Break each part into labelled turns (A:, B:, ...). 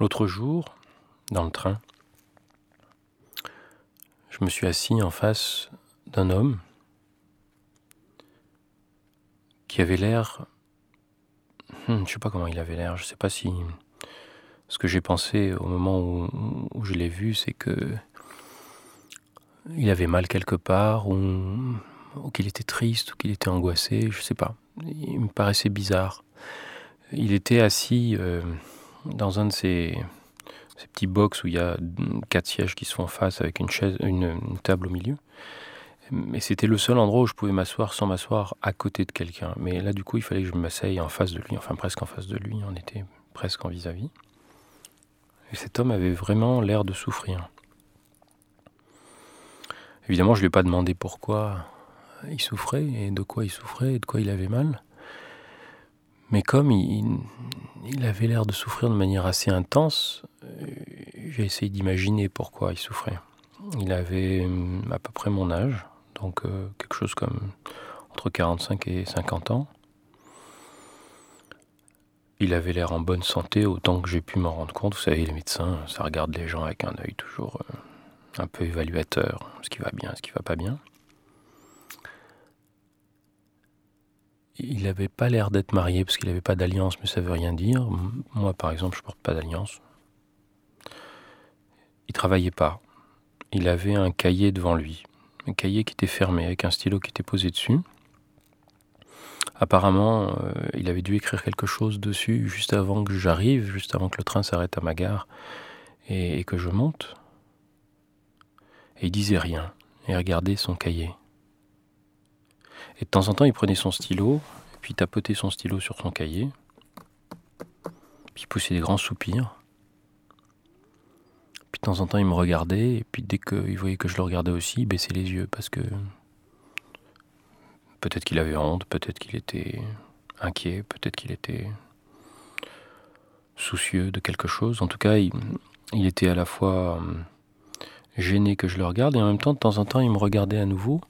A: L'autre jour, dans le train, je me suis assis en face d'un homme qui avait l'air. Hmm, je ne sais pas comment il avait l'air, je ne sais pas si. Ce que j'ai pensé au moment où, je l'ai vu, c'est que. Il avait mal quelque part, ou, ou qu'il était triste, ou qu'il était angoissé, je ne sais pas. Il me paraissait bizarre. Il était assis euh, dans un de ces, petits box où il y a quatre sièges qui se font face avec une table au milieu. Mais c'était le seul endroit où je pouvais m'asseoir sans m'asseoir à côté de quelqu'un. Mais là, du coup, il fallait que je m'asseye en face de lui, enfin presque en face de lui. On était presque en vis-à-vis. Et cet homme avait vraiment l'air de souffrir. Évidemment, je ne lui ai pas demandé pourquoi il souffrait et de quoi il souffrait et de quoi il avait mal. Mais comme il, avait l'air de souffrir de manière assez intense, euh, j'ai essayé d'imaginer pourquoi il souffrait. Il avait hum, à peu près mon âge, donc euh, quelque chose comme entre 45 et 50 ans. Il avait l'air en bonne santé autant que j'ai pu m'en rendre compte. Vous savez, les médecins, ça regarde les gens avec un œil toujours euh, un peu évaluateur, ce qui va bien, ce qui va pas bien. Il n'avait pas l'air d'être marié parce qu'il n'avait pas d'alliance, mais ça veut rien dire. Moi, par exemple, je porte pas d'alliance. Il travaillait pas. Il avait un cahier devant lui un cahier qui était fermé avec un stylo qui était posé dessus. Apparemment, euh, il avait dû écrire quelque chose dessus juste avant que j'arrive, juste avant que le train s'arrête à ma gare et, que je monte. Et il disait rien, et regardait son cahier. Et de temps en temps, il prenait son stylo, puis tapotait son stylo sur son cahier, puis poussait des grands soupirs. Puis de temps en temps, il me regardait, et puis dès qu'il voyait que je le regardais aussi, il baissait les yeux, parce que peut-être qu'il avait honte, peut-être qu'il était inquiet, peut-être qu'il était soucieux de quelque chose. En tout cas, il, était à la fois euh, gêné que je le regarde, et en même temps, de temps en temps, il me regardait à nouveau,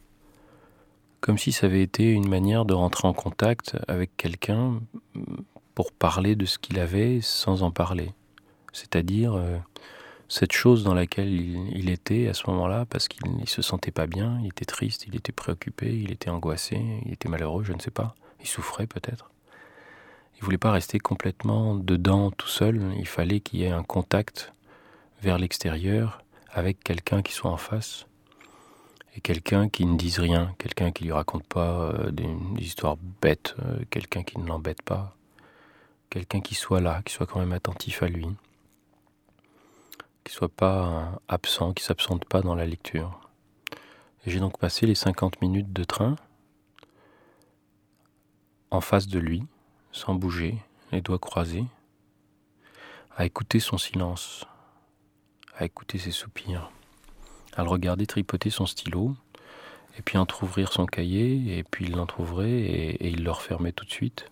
A: comme si ça avait été une manière de rentrer en contact avec quelqu'un pour parler de ce qu'il avait sans en parler. C'est-à-dire... Euh, cette chose dans laquelle il, était à ce moment-là, parce qu'il ne se sentait pas bien, il était triste, il était préoccupé, il était angoissé, il était malheureux, je ne sais pas, il souffrait peut-être. Il voulait pas rester complètement dedans tout seul, il fallait qu'il y ait un contact vers l'extérieur avec quelqu'un qui soit en face et quelqu'un qui ne dise rien, quelqu'un qui lui raconte pas euh, des, histoires bêtes, euh, quelqu'un qui ne l'embête pas, quelqu'un qui soit là, qui soit quand même attentif à lui. Qui soit pas absent, qui s'absente pas dans la lecture. j'ai donc passé les 50 minutes de train en face de lui, sans bouger, les doigts croisés, à écouter son silence, à écouter ses soupirs, à le regarder tripoter son stylo, et puis entr'ouvrir son cahier, et puis il l'entr'ouvrait et, il le refermait tout de suite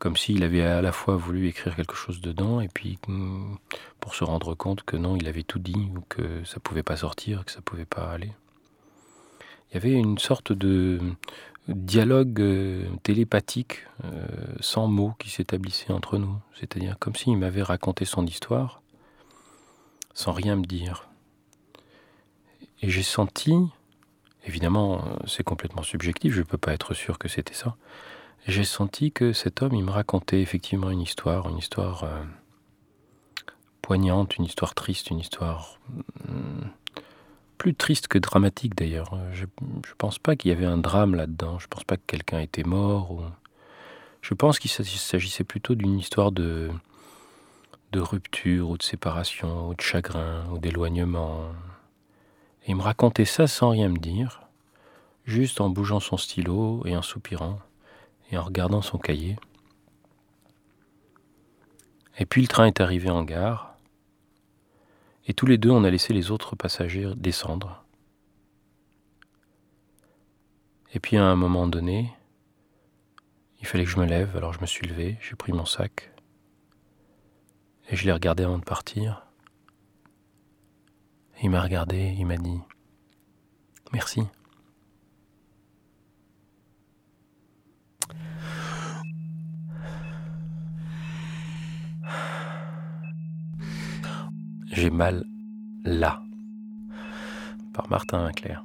A: comme s'il avait à la fois voulu écrire quelque chose dedans et puis mm, pour se rendre compte que non, il avait tout dit ou que ça pouvait pas sortir, que ça pouvait pas aller. Il y avait une sorte de dialogue euh, télépathique euh, sans mots qui s'établissait entre nous, c'est-à-dire comme s'il m'avait raconté son histoire sans rien me dire. Et j'ai senti, évidemment c'est complètement subjectif, je ne peux pas être sûr que c'était ça, j'ai senti que cet homme, il me racontait effectivement une histoire, une histoire euh, poignante, une histoire triste, une histoire hmm, plus triste que dramatique d'ailleurs. Je ne pense pas qu'il y avait un drame là-dedans. Je ne pense pas que quelqu'un était mort. Je pense qu'il s'agissait plutôt d'une histoire de, de rupture ou de séparation ou de chagrin ou d'éloignement. Et il me racontait ça sans rien me dire, juste en bougeant son stylo et en soupirant et en regardant son cahier. Et puis le train est arrivé en gare, et tous les deux on a laissé les autres passagers descendre. Et puis à un moment donné, il fallait que je me lève, alors je me suis levé, j'ai pris mon sac, et je l'ai regardé avant de partir. Il m'a regardé, il m'a dit Merci. J'ai mal là. Par Martin Claire.